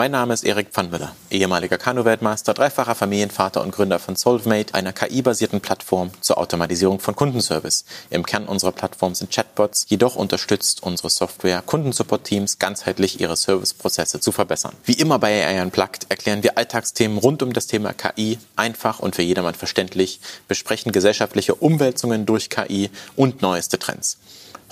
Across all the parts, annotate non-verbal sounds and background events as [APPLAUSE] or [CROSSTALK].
Mein Name ist Erik Pfannmüller, ehemaliger Kanu-Weltmeister, dreifacher Familienvater und Gründer von Solvemate, einer KI-basierten Plattform zur Automatisierung von Kundenservice. Im Kern unserer Plattform sind Chatbots, jedoch unterstützt unsere Software Kundensupport-Teams ganzheitlich ihre Serviceprozesse zu verbessern. Wie immer bei AI Unplugged erklären wir Alltagsthemen rund um das Thema KI einfach und für jedermann verständlich, besprechen gesellschaftliche Umwälzungen durch KI und neueste Trends.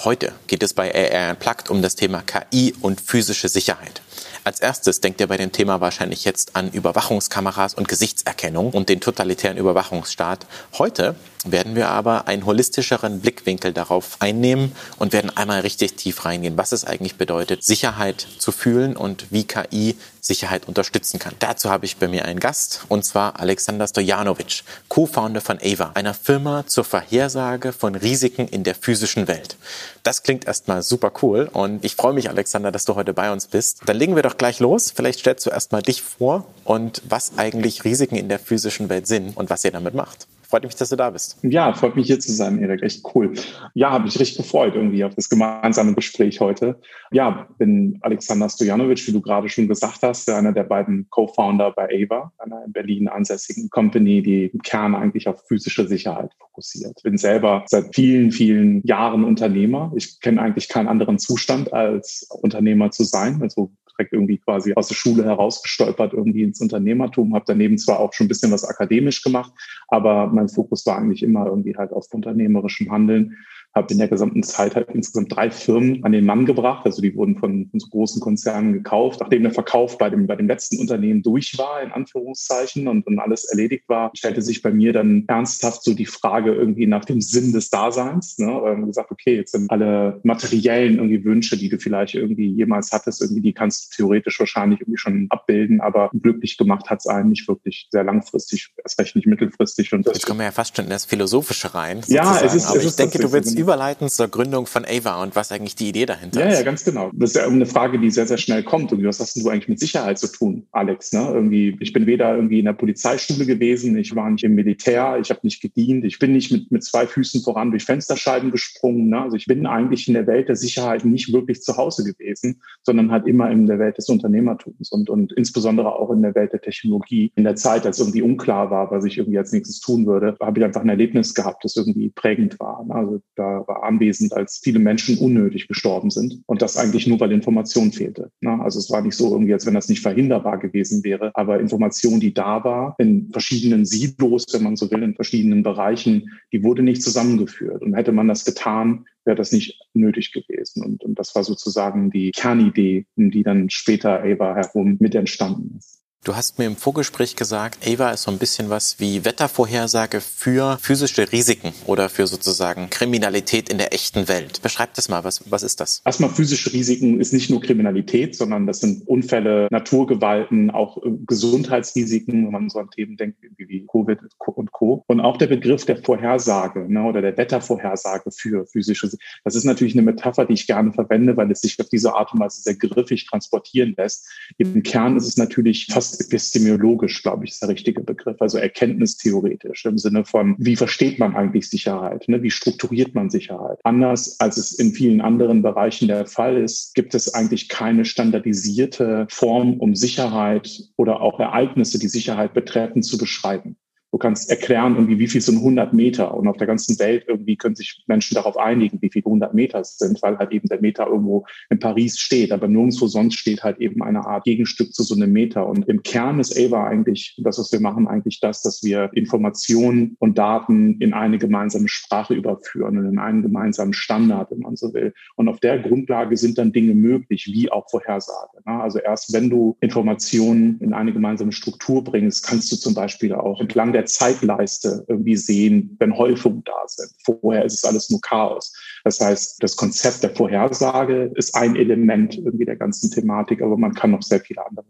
Heute geht es bei AI Unplugged um das Thema KI und physische Sicherheit. Als erstes denkt ihr bei dem Thema wahrscheinlich jetzt an Überwachungskameras und Gesichtserkennung und den totalitären Überwachungsstaat. Heute werden wir aber einen holistischeren Blickwinkel darauf einnehmen und werden einmal richtig tief reingehen, was es eigentlich bedeutet, Sicherheit zu fühlen und wie KI Sicherheit unterstützen kann. Dazu habe ich bei mir einen Gast, und zwar Alexander Stojanovic, Co-Founder von Ava, einer Firma zur Vorhersage von Risiken in der physischen Welt. Das klingt erstmal super cool und ich freue mich, Alexander, dass du heute bei uns bist. Dann legen wir doch gleich los. Vielleicht stellst du erstmal dich vor und was eigentlich Risiken in der physischen Welt sind und was ihr damit macht. Freut mich, dass du da bist. Ja, freut mich hier zu sein, Erik. Echt cool. Ja, habe mich richtig gefreut irgendwie auf das gemeinsame Gespräch heute. Ja, bin Alexander Stojanovic, wie du gerade schon gesagt hast, einer der beiden Co-Founder bei Ava, einer in Berlin ansässigen Company, die im Kern eigentlich auf physische Sicherheit fokussiert. Bin selber seit vielen, vielen Jahren Unternehmer. Ich kenne eigentlich keinen anderen Zustand als Unternehmer zu sein. Also direkt irgendwie quasi aus der Schule herausgestolpert irgendwie ins Unternehmertum, habe daneben zwar auch schon ein bisschen was akademisch gemacht, aber mein Fokus war eigentlich immer irgendwie halt auf unternehmerischem Handeln habe in der gesamten Zeit halt insgesamt drei Firmen an den Mann gebracht. Also die wurden von, von so großen Konzernen gekauft. Nachdem der Verkauf bei dem, bei dem letzten Unternehmen durch war, in Anführungszeichen, und, und alles erledigt war, stellte sich bei mir dann ernsthaft so die Frage irgendwie nach dem Sinn des Daseins. Ne? Und gesagt, okay, jetzt sind alle materiellen irgendwie Wünsche, die du vielleicht irgendwie jemals hattest, irgendwie die kannst du theoretisch wahrscheinlich irgendwie schon abbilden, aber glücklich gemacht hat es einen nicht wirklich sehr langfristig, erst recht nicht mittelfristig. Und Jetzt kommen wir ja fast schon in das Philosophische rein. Ja, es ist, aber es ich denke, du willst überleiten zur Gründung von Ava und was eigentlich die Idee dahinter ja, ist. Ja, ganz genau. Das ist ja eine Frage, die sehr, sehr schnell kommt. Und was hast du eigentlich mit Sicherheit zu tun, Alex? Ne? Irgendwie, ich bin weder irgendwie in der Polizeischule gewesen, ich war nicht im Militär, ich habe nicht gedient, ich bin nicht mit, mit zwei Füßen voran durch Fensterscheiben gesprungen. Ne? Also ich bin eigentlich in der Welt der Sicherheit nicht wirklich zu Hause gewesen, sondern halt immer in der Welt des Unternehmertums und, und insbesondere auch in der Welt der Technologie. In der Zeit, als irgendwie unklar war, was ich irgendwie als nächstes tun würde, habe ich einfach ein Erlebnis gehabt, das irgendwie prägend war. Ne? Also da war anwesend, als viele Menschen unnötig gestorben sind. Und das eigentlich nur, weil Information fehlte. Ne? Also es war nicht so irgendwie, als wenn das nicht verhinderbar gewesen wäre, aber Information, die da war, in verschiedenen Silos, wenn man so will, in verschiedenen Bereichen, die wurde nicht zusammengeführt. Und hätte man das getan, wäre das nicht nötig gewesen. Und, und das war sozusagen die Kernidee, um die dann später Ava herum mit entstanden ist. Du hast mir im Vorgespräch gesagt, Ava ist so ein bisschen was wie Wettervorhersage für physische Risiken oder für sozusagen Kriminalität in der echten Welt. Beschreib das mal, was, was ist das? Erstmal physische Risiken ist nicht nur Kriminalität, sondern das sind Unfälle, Naturgewalten, auch äh, Gesundheitsrisiken, wenn man so an Themen denkt wie Covid und Co. Und auch der Begriff der Vorhersage ne, oder der Wettervorhersage für physische, das ist natürlich eine Metapher, die ich gerne verwende, weil es sich auf diese Art und Weise sehr griffig transportieren lässt. Im Kern ist es natürlich fast fast epistemologisch, glaube ich, ist der richtige Begriff, also erkenntnistheoretisch im Sinne von, wie versteht man eigentlich Sicherheit, ne? wie strukturiert man Sicherheit. Anders als es in vielen anderen Bereichen der Fall ist, gibt es eigentlich keine standardisierte Form, um Sicherheit oder auch Ereignisse, die Sicherheit betreffen, zu beschreiben. Du kannst erklären, irgendwie, wie viel sind 100 Meter. Und auf der ganzen Welt irgendwie können sich Menschen darauf einigen, wie viel 100 Meter sind, weil halt eben der Meter irgendwo in Paris steht. Aber nirgendwo sonst steht halt eben eine Art Gegenstück zu so einem Meter. Und im Kern ist AVA eigentlich, das, was wir machen, eigentlich das, dass wir Informationen und Daten in eine gemeinsame Sprache überführen und in einen gemeinsamen Standard, wenn man so will. Und auf der Grundlage sind dann Dinge möglich, wie auch Vorhersage. Ne? Also erst wenn du Informationen in eine gemeinsame Struktur bringst, kannst du zum Beispiel auch entlang der der Zeitleiste irgendwie sehen, wenn Häufungen da sind. Vorher ist es alles nur Chaos. Das heißt, das Konzept der Vorhersage ist ein Element irgendwie der ganzen Thematik, aber man kann noch sehr viele andere.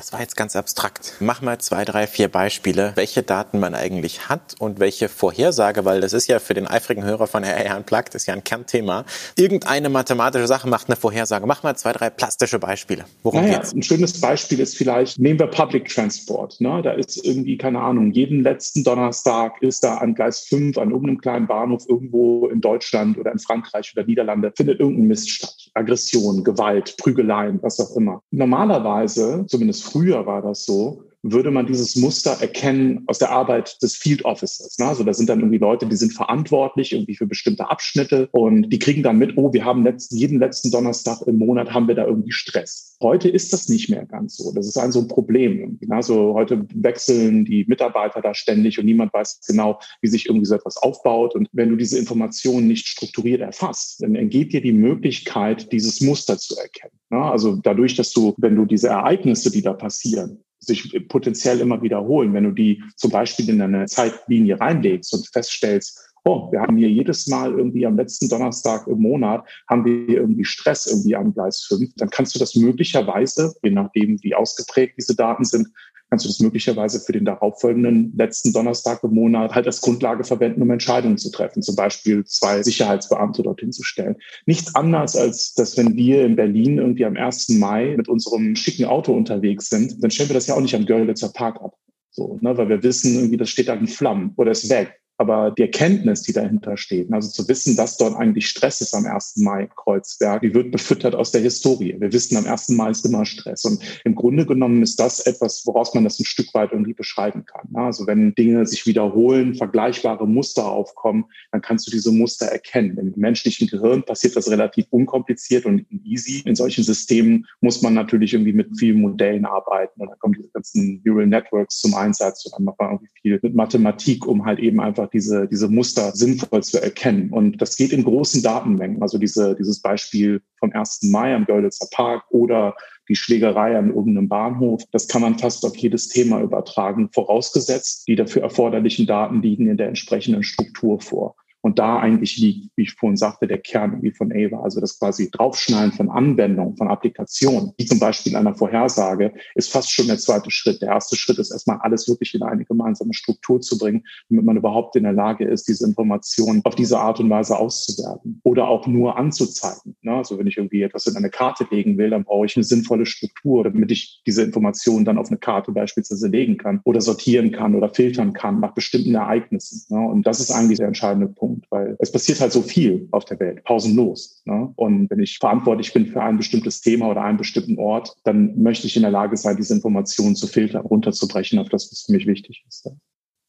Das war jetzt ganz abstrakt. Mach mal zwei, drei, vier Beispiele, welche Daten man eigentlich hat und welche Vorhersage, weil das ist ja für den eifrigen Hörer von RR Unplugged, ist ja ein Kernthema. Irgendeine mathematische Sache macht eine Vorhersage. Mach mal zwei, drei plastische Beispiele. Worum naja, geht's? Ein schönes Beispiel ist vielleicht, nehmen wir Public Transport. Ne? Da ist irgendwie, keine Ahnung, jeden letzten Donnerstag ist da an Gleis 5 an irgendeinem kleinen Bahnhof irgendwo in Deutschland oder in Frankreich oder Niederlande findet irgendein Mist statt. Aggression, Gewalt, Prügeleien, was auch immer. Normalerweise, zumindest früher war das so, würde man dieses Muster erkennen aus der Arbeit des Field Officers. Ne? Also da sind dann irgendwie Leute, die sind verantwortlich irgendwie für bestimmte Abschnitte und die kriegen dann mit, oh, wir haben letzten, jeden letzten Donnerstag im Monat haben wir da irgendwie Stress. Heute ist das nicht mehr ganz so. Das ist ein so ein Problem. Ne? Also heute wechseln die Mitarbeiter da ständig und niemand weiß genau, wie sich irgendwie so etwas aufbaut. Und wenn du diese Informationen nicht strukturiert erfasst, dann entgeht dir die Möglichkeit, dieses Muster zu erkennen. Ne? Also dadurch, dass du, wenn du diese Ereignisse, die da passieren, sich potenziell immer wiederholen. Wenn du die zum Beispiel in eine Zeitlinie reinlegst und feststellst, oh, wir haben hier jedes Mal irgendwie am letzten Donnerstag im Monat haben wir irgendwie Stress irgendwie am Gleis 5, dann kannst du das möglicherweise, je nachdem wie ausgeprägt diese Daten sind, kannst du das möglicherweise für den darauffolgenden letzten Donnerstag im Monat halt als Grundlage verwenden, um Entscheidungen zu treffen, zum Beispiel zwei Sicherheitsbeamte dorthin zu stellen. Nichts anderes als, dass wenn wir in Berlin irgendwie am 1. Mai mit unserem schicken Auto unterwegs sind, dann stellen wir das ja auch nicht am Görlitzer Park ab. So, ne, weil wir wissen, irgendwie, das steht da in Flammen oder ist weg. Aber die Erkenntnis, die dahinter steht, also zu wissen, dass dort eigentlich Stress ist am 1. Mai Kreuzberg, die wird befüttert aus der Historie. Wir wissen, am 1. Mai ist immer Stress. Und im Grunde genommen ist das etwas, woraus man das ein Stück weit irgendwie beschreiben kann. Also wenn Dinge sich wiederholen, vergleichbare Muster aufkommen, dann kannst du diese Muster erkennen. Im menschlichen Gehirn passiert das relativ unkompliziert und easy. In solchen Systemen muss man natürlich irgendwie mit vielen Modellen arbeiten. Und dann kommen diese ganzen Neural Networks zum Einsatz und dann macht man irgendwie viel mit Mathematik, um halt eben einfach diese, diese Muster sinnvoll zu erkennen. Und das geht in großen Datenmengen. Also diese, dieses Beispiel vom 1. Mai am Görlitzer Park oder die Schlägerei an irgendeinem Bahnhof, das kann man fast auf jedes Thema übertragen, vorausgesetzt, die dafür erforderlichen Daten liegen in der entsprechenden Struktur vor. Und da eigentlich liegt, wie ich vorhin sagte, der Kern irgendwie von Ava. Also das quasi Draufschneiden von Anwendungen, von Applikationen, wie zum Beispiel einer Vorhersage, ist fast schon der zweite Schritt. Der erste Schritt ist erstmal alles wirklich in eine gemeinsame Struktur zu bringen, damit man überhaupt in der Lage ist, diese Informationen auf diese Art und Weise auszuwerten oder auch nur anzuzeigen. Ne? Also wenn ich irgendwie etwas in eine Karte legen will, dann brauche ich eine sinnvolle Struktur, damit ich diese Informationen dann auf eine Karte beispielsweise legen kann oder sortieren kann oder filtern kann nach bestimmten Ereignissen. Ne? Und das ist eigentlich der entscheidende Punkt. Punkt, weil es passiert halt so viel auf der Welt, pausenlos. Ne? Und wenn ich verantwortlich bin für ein bestimmtes Thema oder einen bestimmten Ort, dann möchte ich in der Lage sein, diese Informationen zu filtern, runterzubrechen auf das, was für mich wichtig ist.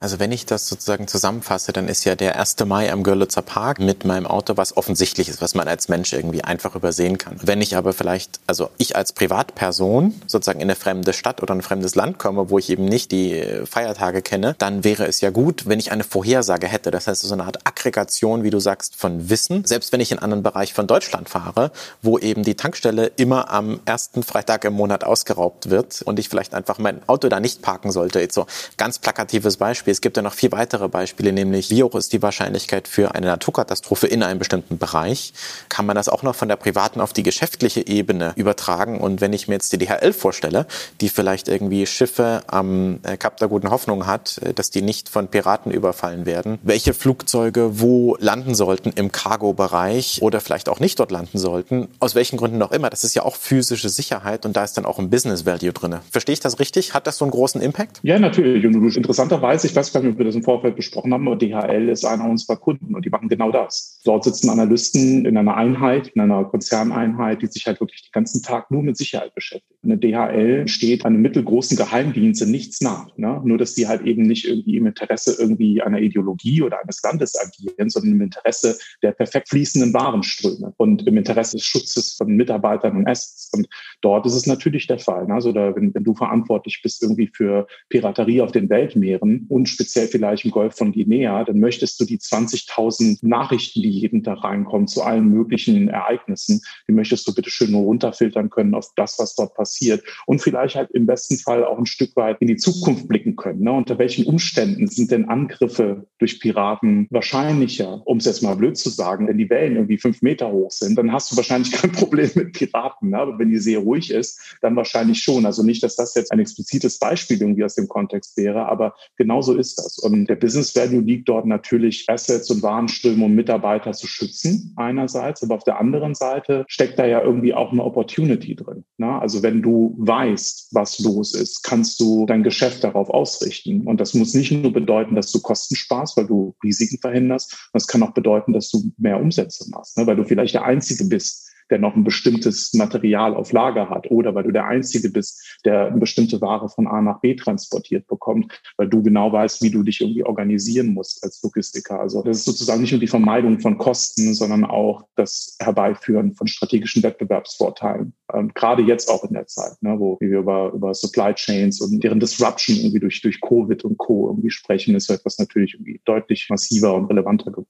Also wenn ich das sozusagen zusammenfasse, dann ist ja der 1. Mai am Görlitzer Park mit meinem Auto was offensichtlich ist, was man als Mensch irgendwie einfach übersehen kann. Wenn ich aber vielleicht, also ich als Privatperson sozusagen in eine fremde Stadt oder ein fremdes Land komme, wo ich eben nicht die äh, Feiertage kenne, dann wäre es ja gut, wenn ich eine Vorhersage hätte. Das heißt, so eine Art Aggregation, wie du sagst, von Wissen. Selbst wenn ich in einen anderen Bereich von Deutschland fahre, wo eben die Tankstelle immer am ersten Freitag im Monat ausgeraubt wird und ich vielleicht einfach mein Auto da nicht parken sollte. Jetzt so ganz plakatives Beispiel. Es gibt ja noch vier weitere Beispiele, nämlich wie hoch ist die Wahrscheinlichkeit für eine Naturkatastrophe in einem bestimmten Bereich? Kann man das auch noch von der privaten auf die geschäftliche Ebene übertragen? Und wenn ich mir jetzt die DHL vorstelle, die vielleicht irgendwie Schiffe am äh, Kap der Guten Hoffnung hat, äh, dass die nicht von Piraten überfallen werden, welche Flugzeuge wo landen sollten im Cargo-Bereich oder vielleicht auch nicht dort landen sollten, aus welchen Gründen auch immer, das ist ja auch physische Sicherheit und da ist dann auch ein Business Value drin. Verstehe ich das richtig? Hat das so einen großen Impact? Ja, natürlich. Und interessanterweise, ich weiß gar nicht, ob wir das im Vorfeld besprochen haben, aber DHL ist einer unserer Kunden und die machen genau das. Dort sitzen Analysten in einer Einheit, in einer Konzerneinheit, die sich halt wirklich den ganzen Tag nur mit Sicherheit beschäftigen. Eine DHL steht einem mittelgroßen Geheimdienst in nichts nach. Ne? Nur, dass die halt eben nicht irgendwie im Interesse irgendwie einer Ideologie oder eines Landes agieren, sondern im Interesse der perfekt fließenden Warenströme und im Interesse des Schutzes von Mitarbeitern und Assets. Und dort ist es natürlich der Fall. Ne? Also da, wenn, wenn du verantwortlich bist irgendwie für Piraterie auf den Weltmeeren und speziell vielleicht im Golf von Guinea, dann möchtest du die 20.000 Nachrichten, die jeden Tag reinkommen zu allen möglichen Ereignissen, die möchtest du bitte schön nur runterfiltern können auf das, was dort passiert und vielleicht halt im besten Fall auch ein Stück weit in die Zukunft blicken können. Ne? Unter welchen Umständen sind denn Angriffe durch Piraten wahrscheinlicher, um es jetzt mal blöd zu sagen, wenn die Wellen irgendwie fünf Meter hoch sind, dann hast du wahrscheinlich [LAUGHS] kein Problem mit Piraten. Ne? Aber wenn die See ruhig ist, dann wahrscheinlich schon. Also nicht, dass das jetzt ein explizites Beispiel irgendwie aus dem Kontext wäre, aber genau so ist das. Und der Business Value liegt dort natürlich, Assets und Warenströme, um Mitarbeiter zu schützen einerseits, aber auf der anderen Seite steckt da ja irgendwie auch eine Opportunity drin. Ne? Also wenn du weißt, was los ist, kannst du dein Geschäft darauf ausrichten. Und das muss nicht nur bedeuten, dass du Kosten sparst, weil du Risiken verhinderst. Das kann auch bedeuten, dass du mehr Umsätze machst, ne? weil du vielleicht der Einzige bist, der noch ein bestimmtes Material auf Lager hat oder weil du der Einzige bist, der eine bestimmte Ware von A nach B transportiert bekommt, weil du genau weißt, wie du dich irgendwie organisieren musst als Logistiker. Also das ist sozusagen nicht nur die Vermeidung von Kosten, sondern auch das Herbeiführen von strategischen Wettbewerbsvorteilen. Ähm, gerade jetzt auch in der Zeit, ne, wo wir über, über Supply Chains und deren Disruption irgendwie durch, durch Covid und Co. irgendwie sprechen, ist etwas natürlich irgendwie deutlich massiver und relevanter geworden.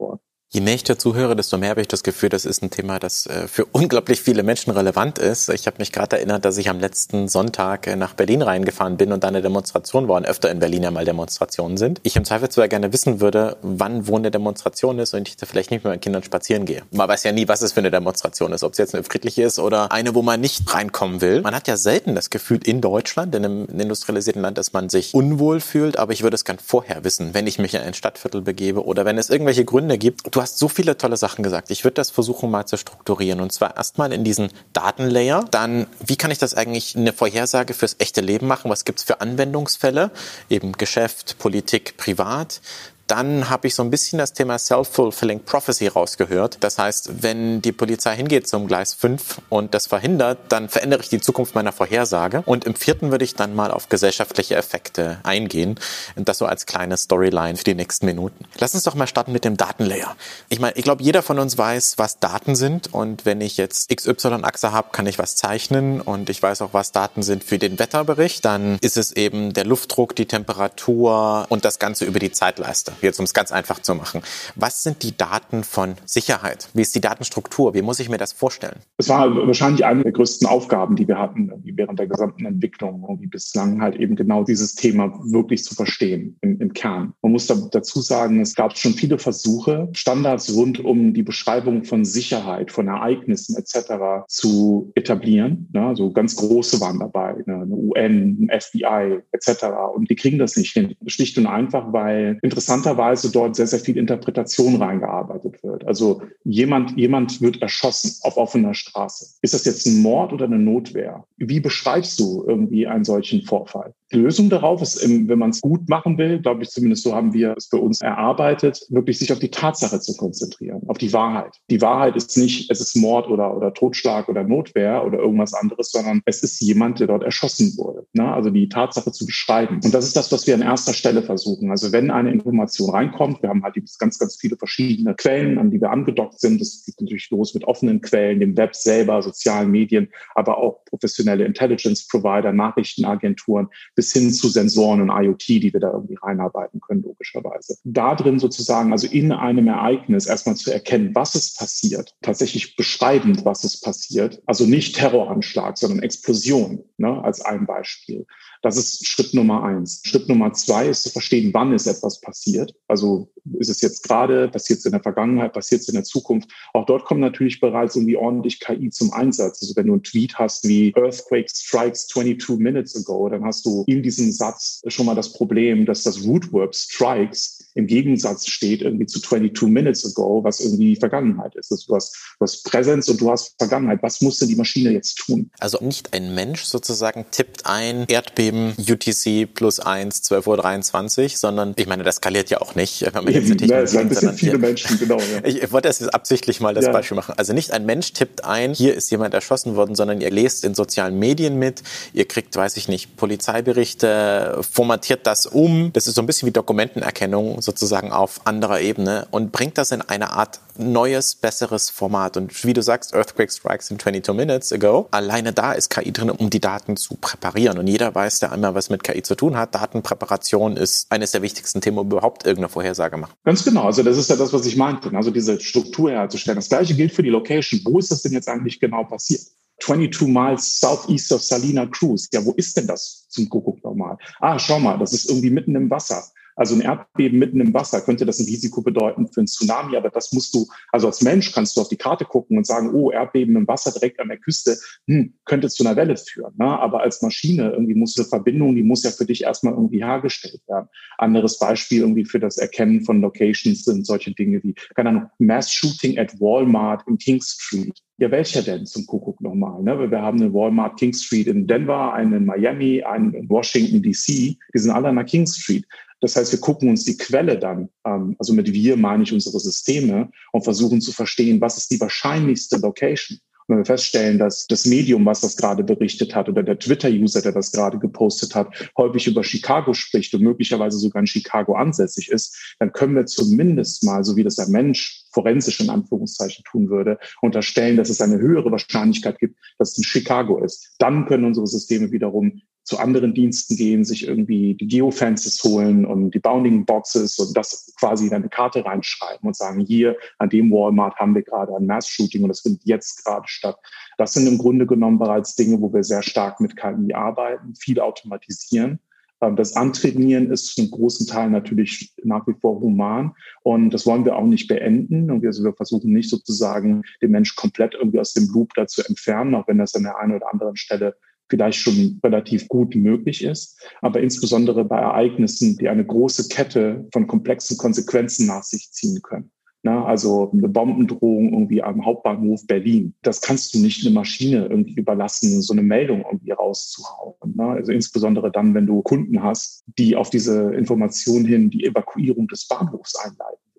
Je mehr ich dazu höre, desto mehr habe ich das Gefühl, das ist ein Thema, das äh, für [LAUGHS] unglaublich viele Menschen relevant ist. Ich habe mich gerade erinnert, dass ich am letzten Sonntag äh, nach Berlin reingefahren bin und da eine Demonstration war und öfter in Berlin ja mal Demonstrationen sind. Ich im Zweifelsfall gerne wissen würde, wann wo eine Demonstration ist und ich da vielleicht nicht mit meinen Kindern spazieren gehe. Man weiß ja nie, was es für eine Demonstration ist, ob es jetzt eine friedliche ist oder eine, wo man nicht reinkommen will. Man hat ja selten das Gefühl in Deutschland, in einem industrialisierten Land, dass man sich unwohl fühlt, aber ich würde es gern vorher wissen, wenn ich mich in ein Stadtviertel begebe oder wenn es irgendwelche Gründe gibt. Du hast so viele tolle Sachen gesagt. Ich würde das versuchen mal zu strukturieren. Und zwar erstmal in diesen Datenlayer. Dann, wie kann ich das eigentlich eine Vorhersage fürs echte Leben machen? Was gibt es für Anwendungsfälle? Eben Geschäft, Politik, Privat dann habe ich so ein bisschen das Thema Self-Fulfilling Prophecy rausgehört. Das heißt, wenn die Polizei hingeht zum Gleis 5 und das verhindert, dann verändere ich die Zukunft meiner Vorhersage. Und im vierten würde ich dann mal auf gesellschaftliche Effekte eingehen. Und das so als kleine Storyline für die nächsten Minuten. Lass uns doch mal starten mit dem Datenlayer. Ich meine, ich glaube, jeder von uns weiß, was Daten sind. Und wenn ich jetzt XY-Achse habe, kann ich was zeichnen. Und ich weiß auch, was Daten sind für den Wetterbericht. Dann ist es eben der Luftdruck, die Temperatur und das Ganze über die Zeitleiste jetzt um es ganz einfach zu machen. Was sind die Daten von Sicherheit? Wie ist die Datenstruktur? Wie muss ich mir das vorstellen? Es war wahrscheinlich eine der größten Aufgaben, die wir hatten während der gesamten Entwicklung, irgendwie bislang halt eben genau dieses Thema wirklich zu verstehen im, im Kern. Man muss da, dazu sagen, es gab schon viele Versuche, Standards rund um die Beschreibung von Sicherheit, von Ereignissen etc. zu etablieren. Ne? Also ganz große waren dabei, ne? eine UN, ein FBI etc. Und die kriegen das nicht hin. Schlicht und einfach, weil interessanter interessanterweise dort sehr, sehr viel Interpretation reingearbeitet wird. Also jemand, jemand wird erschossen auf offener Straße. Ist das jetzt ein Mord oder eine Notwehr? Wie beschreibst du irgendwie einen solchen Vorfall? Die Lösung darauf ist, wenn man es gut machen will, glaube ich zumindest so haben wir es bei uns erarbeitet, wirklich sich auf die Tatsache zu konzentrieren, auf die Wahrheit. Die Wahrheit ist nicht, es ist Mord oder, oder Totschlag oder Notwehr oder irgendwas anderes, sondern es ist jemand, der dort erschossen wurde. Ne? Also die Tatsache zu beschreiben. Und das ist das, was wir an erster Stelle versuchen. Also wenn eine Information reinkommt, wir haben halt ganz, ganz viele verschiedene Quellen, die wir angedockt sind. Das geht natürlich los mit offenen Quellen, dem Web selber, sozialen Medien, aber auch professionelle Intelligence-Provider, Nachrichtenagenturen, bis hin zu Sensoren und IoT, die wir da irgendwie reinarbeiten können, logischerweise. Da drin sozusagen, also in einem Ereignis erstmal zu erkennen, was ist passiert, tatsächlich beschreibend, was ist passiert. Also nicht Terroranschlag, sondern Explosion, ne, als ein Beispiel. Das ist Schritt Nummer eins. Schritt Nummer zwei ist zu verstehen, wann ist etwas passiert. Also ist es jetzt gerade, passiert es in der Vergangenheit, passiert es in der Zukunft. Auch dort kommt natürlich bereits irgendwie ordentlich KI zum Einsatz. Also wenn du einen Tweet hast wie Earthquake strikes 22 minutes ago, dann hast du in diesem Satz schon mal das Problem, dass das Rootverb strikes im Gegensatz steht irgendwie zu 22 minutes ago, was irgendwie Vergangenheit ist. Also du hast, du hast Präsenz und du hast Vergangenheit. Was muss denn die Maschine jetzt tun? Also nicht ein Mensch sozusagen tippt ein Erdbeben UTC plus 1, 12.23 Uhr, sondern ich meine, das skaliert ja auch nicht, wenn man jetzt [LAUGHS] eine Technologie ja, ein bisschen viele Menschen, genau. Ja. [LAUGHS] Ich wollte das jetzt absichtlich mal das ja. Beispiel machen. Also nicht ein Mensch tippt ein, hier ist jemand erschossen worden, sondern ihr lest in sozialen Medien mit, ihr kriegt, weiß ich nicht, Polizeiberichte, formatiert das um. Das ist so ein bisschen wie Dokumentenerkennung sozusagen auf anderer Ebene und bringt das in eine Art neues, besseres Format. Und wie du sagst, Earthquake Strikes in 22 Minutes ago, alleine da ist KI drin, um die Daten zu präparieren. Und jeder weiß, der einmal was mit KI zu tun hat, Datenpräparation ist eines der wichtigsten Themen, um überhaupt irgendeine Vorhersage machen. Ganz genau. Also das ist ja das, was ich meinte. Also diese Struktur herzustellen. Das gleiche gilt für die Location. Wo ist das denn jetzt eigentlich genau passiert? 22 Miles southeast of Salina Cruz. Ja, wo ist denn das zum Kuckuck nochmal? Ah, schau mal, das ist irgendwie mitten im Wasser. Also ein Erdbeben mitten im Wasser könnte das ein Risiko bedeuten für einen Tsunami, aber das musst du, also als Mensch kannst du auf die Karte gucken und sagen, oh, Erdbeben im Wasser direkt an der Küste, hm, könnte zu einer Welle führen. Ne? Aber als Maschine irgendwie muss eine Verbindung, die muss ja für dich erstmal irgendwie hergestellt werden. Anderes Beispiel irgendwie für das Erkennen von Locations sind solche Dinge wie, keine Ahnung, Mass Shooting at Walmart in King Street. Ja, welcher denn zum Kuckuck nochmal? Ne? Wir haben eine Walmart King Street in Denver, einen in Miami, einen in Washington DC. Die sind alle an der King Street. Das heißt, wir gucken uns die Quelle dann, ähm, also mit wir meine ich unsere Systeme und versuchen zu verstehen, was ist die wahrscheinlichste Location. Und wenn wir feststellen, dass das Medium, was das gerade berichtet hat, oder der Twitter-User, der das gerade gepostet hat, häufig über Chicago spricht und möglicherweise sogar in Chicago ansässig ist, dann können wir zumindest mal, so wie das ein Mensch forensisch in Anführungszeichen tun würde, unterstellen, dass es eine höhere Wahrscheinlichkeit gibt, dass es in Chicago ist. Dann können unsere Systeme wiederum zu anderen Diensten gehen, sich irgendwie die Geofences holen und die Bounding Boxes und das quasi in eine Karte reinschreiben und sagen, hier an dem Walmart haben wir gerade ein Mass-Shooting und das findet jetzt gerade statt. Das sind im Grunde genommen bereits Dinge, wo wir sehr stark mit KI arbeiten, viel automatisieren. Ähm, das Antrainieren ist zum großen Teil natürlich nach wie vor human und das wollen wir auch nicht beenden. Und wir, also wir versuchen nicht sozusagen den Mensch komplett irgendwie aus dem Loop da zu entfernen, auch wenn das an der einen oder anderen Stelle vielleicht schon relativ gut möglich ist, aber insbesondere bei Ereignissen, die eine große Kette von komplexen Konsequenzen nach sich ziehen können. Na, also eine Bombendrohung irgendwie am Hauptbahnhof Berlin. Das kannst du nicht eine Maschine irgendwie überlassen, so eine Meldung irgendwie rauszuhauen. Ne? Also insbesondere dann, wenn du Kunden hast, die auf diese Information hin die Evakuierung des Bahnhofs einleiten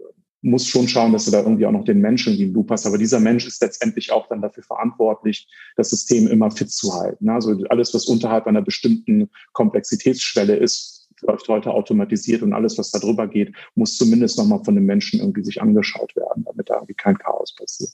muss schon schauen, dass du da irgendwie auch noch den Menschen in den Loop hast. Aber dieser Mensch ist letztendlich auch dann dafür verantwortlich, das System immer fit zu halten. Also alles, was unterhalb einer bestimmten Komplexitätsschwelle ist, läuft heute automatisiert und alles, was da drüber geht, muss zumindest nochmal von den Menschen irgendwie sich angeschaut werden, damit da irgendwie kein Chaos passiert.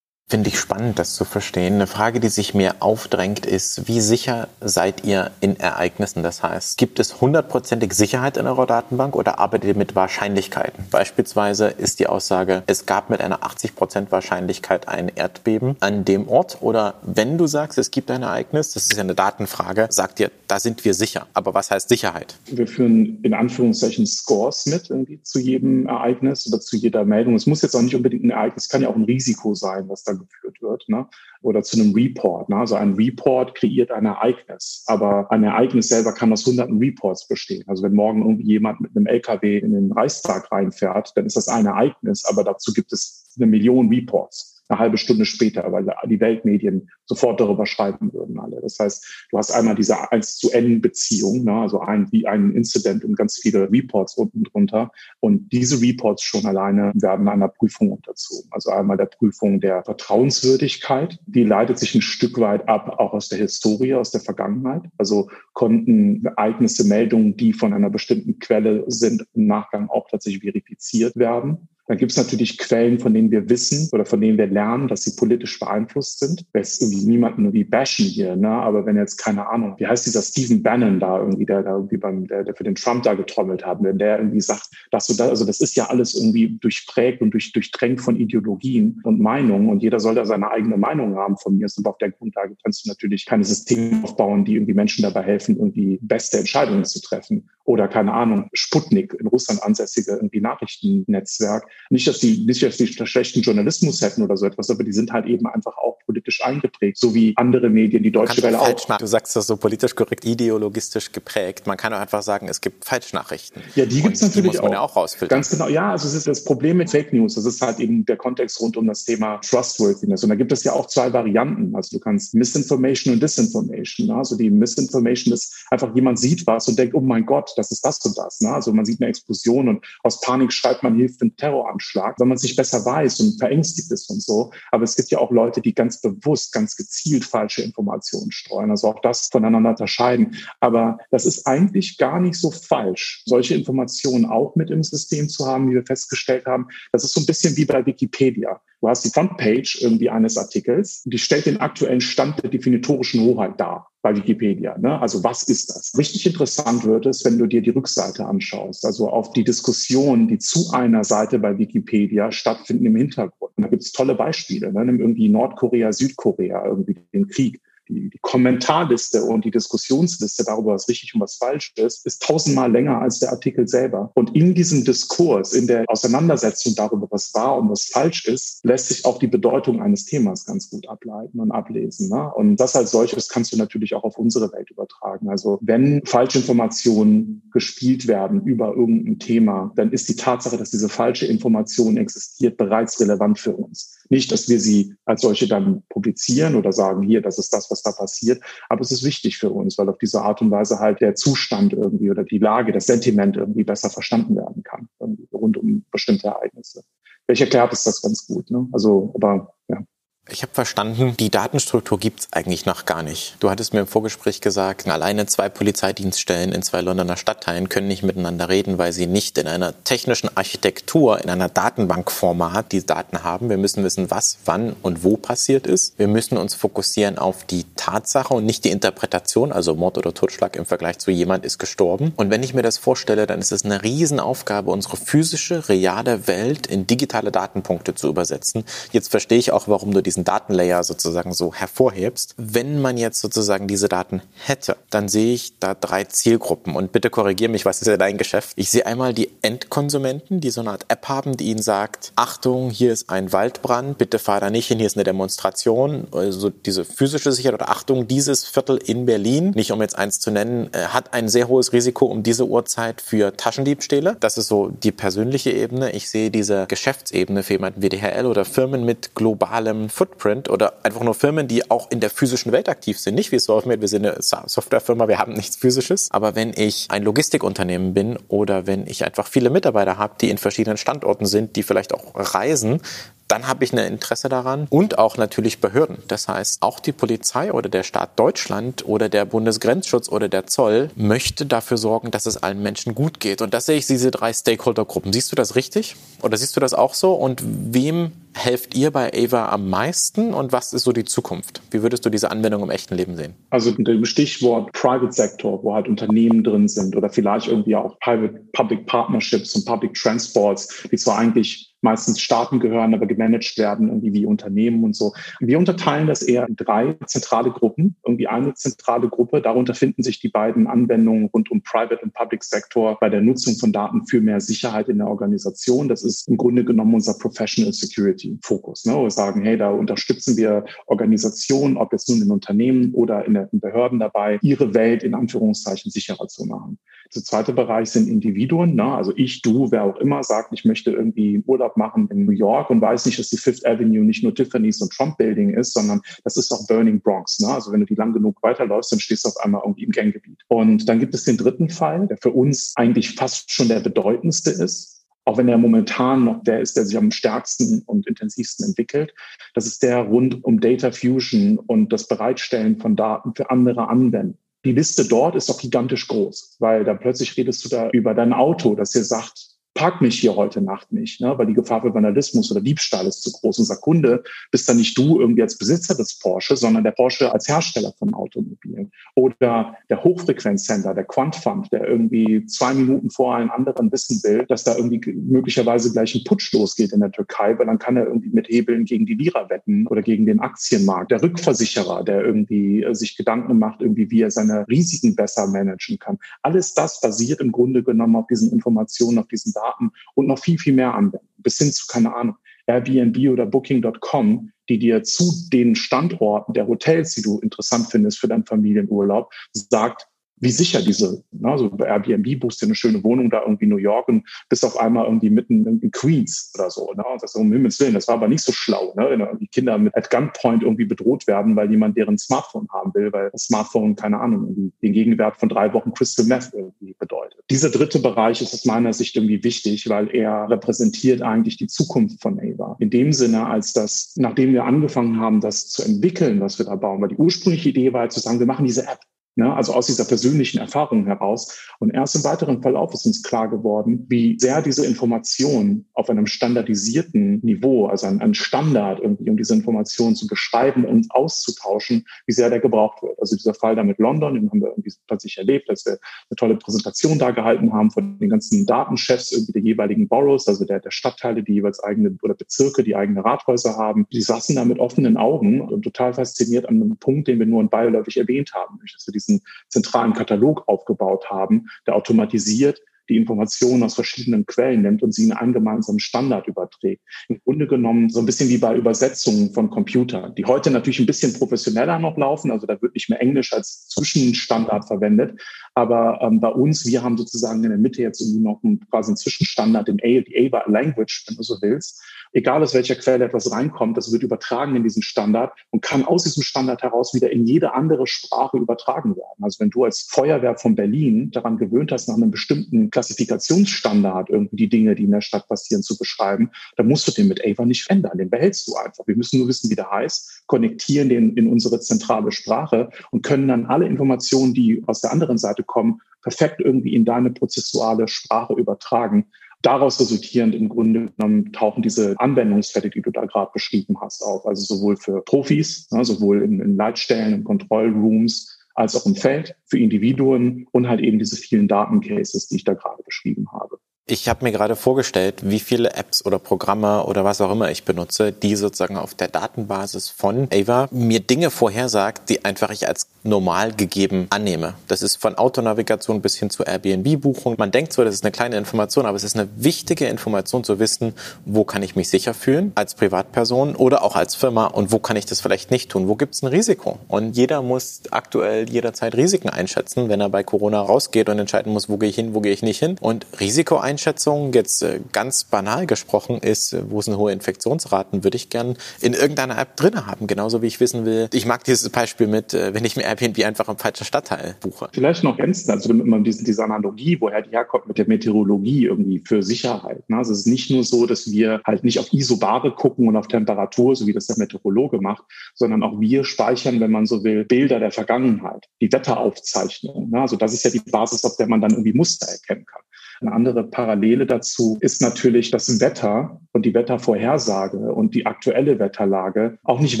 Finde ich spannend, das zu verstehen. Eine Frage, die sich mir aufdrängt, ist, wie sicher seid ihr in Ereignissen? Das heißt, gibt es hundertprozentig Sicherheit in eurer Datenbank oder arbeitet ihr mit Wahrscheinlichkeiten? Beispielsweise ist die Aussage, es gab mit einer 80% Wahrscheinlichkeit ein Erdbeben an dem Ort. Oder wenn du sagst, es gibt ein Ereignis, das ist ja eine Datenfrage, sagt ihr, da sind wir sicher. Aber was heißt Sicherheit? Wir führen in Anführungszeichen Scores mit irgendwie zu jedem Ereignis oder zu jeder Meldung. Es muss jetzt auch nicht unbedingt ein Ereignis, es kann ja auch ein Risiko sein, was da geführt wird, ne? oder zu einem Report. Ne? Also ein Report kreiert ein Ereignis, aber ein Ereignis selber kann aus hunderten Reports bestehen. Also wenn morgen jemand mit einem LKW in den Reichstag reinfährt, dann ist das ein Ereignis, aber dazu gibt es eine Million Reports eine halbe Stunde später, weil die Weltmedien sofort darüber schreiben würden alle. Das heißt, du hast einmal diese 1 zu N Beziehung, ne, also ein, wie ein Incident und ganz viele Reports unten drunter. Und diese Reports schon alleine werden einer Prüfung unterzogen. Also einmal der Prüfung der Vertrauenswürdigkeit. Die leitet sich ein Stück weit ab, auch aus der Historie, aus der Vergangenheit. Also konnten Ereignisse, Meldungen, die von einer bestimmten Quelle sind, im Nachgang auch tatsächlich verifiziert werden. Dann gibt es natürlich Quellen, von denen wir wissen oder von denen wir lernen, dass sie politisch beeinflusst sind. Ist irgendwie niemanden irgendwie bashen hier, ne? Aber wenn jetzt, keine Ahnung, wie heißt dieser Stephen Bannon da irgendwie, der da irgendwie beim, der, der für den Trump da getrommelt hat, wenn der irgendwie sagt, dass du da, also das ist ja alles irgendwie durchprägt und durch, durchtränkt von Ideologien und Meinungen und jeder soll da seine eigene Meinung haben von mir. Aber auf der Grundlage kannst du natürlich keine Systeme aufbauen, die irgendwie Menschen dabei helfen, irgendwie beste Entscheidungen zu treffen. Oder keine Ahnung, Sputnik in Russland ansässige irgendwie Nachrichtennetzwerk nicht, dass die, nicht, dass die schlechten Journalismus hätten oder so etwas, aber die sind halt eben einfach auch politisch eingeprägt, so wie andere Medien, die Deutsche Welle auch. Machen. Du sagst das so politisch korrekt, ideologistisch geprägt. Man kann auch einfach sagen, es gibt Falschnachrichten. Ja, die gibt es natürlich die muss man auch. Ja auch rausfiltern. Ganz genau. Ja, also es ist das Problem mit Fake News. Das ist halt eben der Kontext rund um das Thema Trustworthiness. Und da gibt es ja auch zwei Varianten. Also du kannst Misinformation und Disinformation. Ne? Also die Misinformation ist einfach jemand sieht was und denkt, oh mein Das ist das und das. Ne? Also man sieht eine Explosion und aus Panik schreibt man hilft den Terroranschlag, wenn man sich besser weiß und verängstigt ist und so. Aber es gibt ja auch Leute, die ganz bewusst, ganz gezielt falsche Informationen streuen. Also auch das voneinander unterscheiden. Aber das ist eigentlich gar nicht so falsch, solche Informationen auch mit im System zu haben, wie wir festgestellt haben. Das ist so ein bisschen wie bei Wikipedia. Du hast die Frontpage irgendwie eines Artikels, die stellt den aktuellen Stand der definitorischen Hoheit dar bei Wikipedia. Ne? Also was ist das? Richtig interessant wird es, wenn du dir die Rückseite anschaust, also auf die Diskussionen, die zu einer Seite bei Wikipedia stattfinden im Hintergrund. Und da gibt es tolle Beispiele. Ne? Irgendwie Nordkorea, Südkorea, irgendwie den Krieg die, Kommentarliste und die Diskussionsliste darüber, was richtig und was falsch ist, ist tausendmal länger als der Artikel selber. Und in diesem Diskurs, in der Auseinandersetzung darüber, was wahr und was falsch ist, lässt sich auch die Bedeutung eines Themas ganz gut ableiten und ablesen. Ne? Und das als solches kannst du natürlich auch auf unsere Welt übertragen. Also wenn Falschinformationen gespielt werden über irgendein Thema, dann ist die Tatsache, dass diese falsche Information existiert, bereits relevant für uns. Nicht, dass wir sie als solche dann publizieren oder sagen, hier, das ist das, was da passiert. Aber es ist wichtig für uns, weil auf diese Art und Weise halt der Zustand irgendwie oder die Lage, das Sentiment irgendwie besser verstanden werden kann, rund um bestimmte Ereignisse. Vielleicht erklärt es das ganz gut. Ne? Also, aber ja. Ich habe verstanden, die Datenstruktur gibt's eigentlich noch gar nicht. Du hattest mir im Vorgespräch gesagt, alleine zwei Polizeidienststellen in zwei Londoner Stadtteilen können nicht miteinander reden, weil sie nicht in einer technischen Architektur, in einer Datenbankformat die Daten haben. Wir müssen wissen, was, wann und wo passiert ist. Wir müssen uns fokussieren auf die Tatsache und nicht die Interpretation, also Mord oder Totschlag im Vergleich zu jemand ist gestorben. Und wenn ich mir das vorstelle, dann ist es eine Riesenaufgabe, unsere physische, reale Welt in digitale Datenpunkte zu übersetzen. Jetzt verstehe ich auch, warum du die diesen Datenlayer sozusagen so hervorhebst. Wenn man jetzt sozusagen diese Daten hätte, dann sehe ich da drei Zielgruppen. Und bitte korrigiere mich, was ist ja dein Geschäft? Ich sehe einmal die Endkonsumenten, die so eine Art App haben, die ihnen sagt, Achtung, hier ist ein Waldbrand, bitte fahr da nicht hin, hier ist eine Demonstration. Also diese physische Sicherheit oder Achtung, dieses Viertel in Berlin, nicht um jetzt eins zu nennen, äh, hat ein sehr hohes Risiko um diese Uhrzeit für Taschendiebstähle. Das ist so die persönliche Ebene. Ich sehe diese Geschäftsebene für jemanden wie DHL oder Firmen mit globalem Footprint oder einfach nur Firmen, die auch in der physischen Welt aktiv sind. Nicht wie SoftMate, wir sind eine Softwarefirma, wir haben nichts Physisches. Aber wenn ich ein Logistikunternehmen bin oder wenn ich einfach viele Mitarbeiter habe, die in verschiedenen Standorten sind, die vielleicht auch reisen, dann habe ich ein Interesse daran und auch natürlich Behörden. Das heißt, auch die Polizei oder der Staat Deutschland oder der Bundesgrenzschutz oder der Zoll möchte dafür sorgen, dass es allen Menschen gut geht. Und das sehe ich diese drei Stakeholdergruppen. Siehst du das richtig? Oder siehst du das auch so? Und wem helft ihr bei Ava am meisten und was ist so die Zukunft? Wie würdest du diese Anwendung im echten Leben sehen? Also dem Stichwort Private Sector, wo halt Unternehmen drin sind oder vielleicht irgendwie auch Private Public Partnerships und Public Transports, die zwar eigentlich meistens Staaten gehören, aber gemanagt werden irgendwie wie Unternehmen und so. Wir unterteilen das eher in drei zentrale Gruppen. Irgendwie eine zentrale Gruppe, darunter finden sich die beiden Anwendungen rund um Private und Public Sector bei der Nutzung von Daten für mehr Sicherheit in der Organisation. Das ist im Grunde genommen unser Professional Security Fokus. Ne? Wir sagen, hey, da unterstützen wir Organisationen, ob jetzt nun in Unternehmen oder in, den Behörden dabei, ihre Welt in Anführungszeichen sicherer zu machen. Der zweite Bereich sind Individuen, ne? also ich, du, wer auch immer sagt, ich möchte irgendwie Urlaub machen in New York und weiß nicht, dass die Fifth Avenue nicht nur Tiffany's und Trump Building ist, sondern das ist auch Burning Bronx. Ne? Also wenn du die lang genug weiterläufst, dann stehst du auf einmal irgendwie im Ganggebiet. Und dann gibt es den dritten Fall, der für uns eigentlich fast schon der bedeutendste ist auch wenn er momentan noch der ist, der sich am stärksten und intensivsten entwickelt. Das ist der rund um Data Fusion und das Bereitstellen von Daten für andere Anwendungen die Liste dort ist doch gigantisch groß, weil dann plötzlich redest du da über dein Auto, das dir sagt, park mich hier heute Nacht nicht, ne? weil die Gefahr für Vandalismus oder Diebstahl ist zu groß. Und sag Kunde, bist dann nicht du irgendwie als Besitzer des Porsche, sondern der Porsche als Hersteller von Automobilen. Oder der Hochfrequenzsender, der Quantfund, der irgendwie zwei Minuten vor allen anderen wissen will, dass da irgendwie möglicherweise gleich ein Putsch losgeht in der Türkei, weil dann kann er irgendwie mit Hebeln gegen die Lira wetten oder gegen den Aktienmarkt. Der Rückversicherer, der irgendwie äh, sich Gedanken macht, irgendwie wie er seine Risiken besser managen kann. Alles das basiert im Grunde genommen auf diesen Informationen, auf diesen Daten Daten und noch viel, viel mehr anwenden. Bis hin zu, keine Ahnung, Airbnb oder Booking.com, die dir zu den Standorten der Hotels, die du interessant findest für deinen Familienurlaub, sagt, wie sicher diese, ne, also bei Airbnb buchst du eine schöne Wohnung da irgendwie in New York und bist auf einmal irgendwie mitten in Queens oder so. Ne? Und das um Himmels Willen, das war aber nicht so schlau, ne? wenn die Kinder mit at Gunpoint irgendwie bedroht werden, weil jemand deren Smartphone haben will, weil das Smartphone, keine Ahnung, irgendwie den Gegenwert von drei Wochen Crystal Meth irgendwie bedeutet. Dieser dritte Bereich ist aus meiner Sicht irgendwie wichtig, weil er repräsentiert eigentlich die Zukunft von Ava. In dem Sinne, als dass, nachdem wir angefangen haben, das zu entwickeln, was wir da bauen, weil die ursprüngliche Idee war zu sagen, wir machen diese App Ne? Also aus dieser persönlichen Erfahrung heraus. Und erst im weiteren Verlauf ist uns klar geworden, wie sehr diese Information auf einem standardisierten Niveau, also ein, ein Standard irgendwie, um diese Information zu beschreiben und auszutauschen, wie sehr der gebraucht wird. Also dieser Fall da mit London, den haben wir irgendwie plötzlich erlebt, dass wir eine tolle Präsentation da gehalten haben von den ganzen Datenchefs irgendwie der jeweiligen Boroughs, also der, der Stadtteile, die jeweils eigene oder Bezirke, die eigene Rathäuser haben. Die saßen da mit offenen Augen und total fasziniert an einem Punkt, den wir nur in beiläufig erwähnt haben, dass wir diesen zentralen Katalog aufgebaut haben, der automatisiert die Informationen aus verschiedenen Quellen nimmt und sie in einen gemeinsamen Standard überträgt. Im Grunde genommen so ein bisschen wie bei Übersetzungen von Computern, die heute natürlich ein bisschen professioneller noch laufen. Also da wird nicht mehr Englisch als Zwischenstandard verwendet. Aber ähm, bei uns, wir haben sozusagen in der Mitte jetzt irgendwie noch einen, quasi einen Zwischenstandard, den A, die AVA Language, wenn du so willst egal aus welcher Quelle etwas reinkommt, das wird übertragen in diesen Standard und kann aus diesem Standard heraus wieder in jede andere Sprache übertragen werden. Also wenn du als Feuerwehr von Berlin daran gewöhnt hast, nach einem bestimmten Klassifikationsstandard irgendwie die Dinge, die in der Stadt passieren, zu beschreiben, dann musst du den mit Ava nicht ändern. Den behältst du einfach. Wir müssen nur wissen, wie der heißt, konnektieren den in unsere zentrale Sprache und können dann alle Informationen, die aus der anderen Seite kommen, perfekt irgendwie in deine prozessuale Sprache übertragen daraus resultierend im Grunde genommen tauchen diese Anwendungsfälle, die du da gerade beschrieben hast, auf. Also sowohl für Profis, ja, sowohl in, in Leitstellen, in Kontrollrooms, als auch im Feld, für Individuen und halt eben diese vielen Datencases, die ich da gerade beschrieben habe. Ich habe mir gerade vorgestellt, wie viele Apps oder Programme oder was auch immer ich benutze, die sozusagen auf der Datenbasis von Ava mir Dinge vorhersagt, die einfach ich als normal gegeben annehme. Das ist von Autonavigation bis hin zu Airbnb-Buchung. Man denkt zwar, das ist eine kleine Information, aber es ist eine wichtige Information zu wissen, wo kann ich mich sicher fühlen als Privatperson oder auch als Firma und wo kann ich das vielleicht nicht tun. Wo gibt es ein Risiko? Und jeder muss aktuell jederzeit Risiken einschätzen, wenn er bei Corona rausgeht und entscheiden muss, wo gehe ich hin, wo gehe ich nicht hin. Und Risiko Einschätzung, jetzt äh, ganz banal gesprochen, ist, äh, wo sind hohe Infektionsraten, würde ich gern in irgendeiner App drin haben. Genauso wie ich wissen will, ich mag dieses Beispiel mit, äh, wenn ich mir Airbnb einfach im falschen Stadtteil buche. Vielleicht noch ergänzen, also immer diese, diese Analogie, woher die herkommt mit der Meteorologie irgendwie für Sicherheit. Ne? Also es ist nicht nur so, dass wir halt nicht auf Isobare gucken und auf Temperatur, so wie das der Meteorologe macht, sondern auch wir speichern, wenn man so will, Bilder der Vergangenheit, die Wetteraufzeichnung. Ne? Also das ist ja die Basis, auf der man dann irgendwie Muster erkennen kann. Eine andere Parallele dazu ist natürlich das Wetter und die Wettervorhersage und die aktuelle Wetterlage auch nicht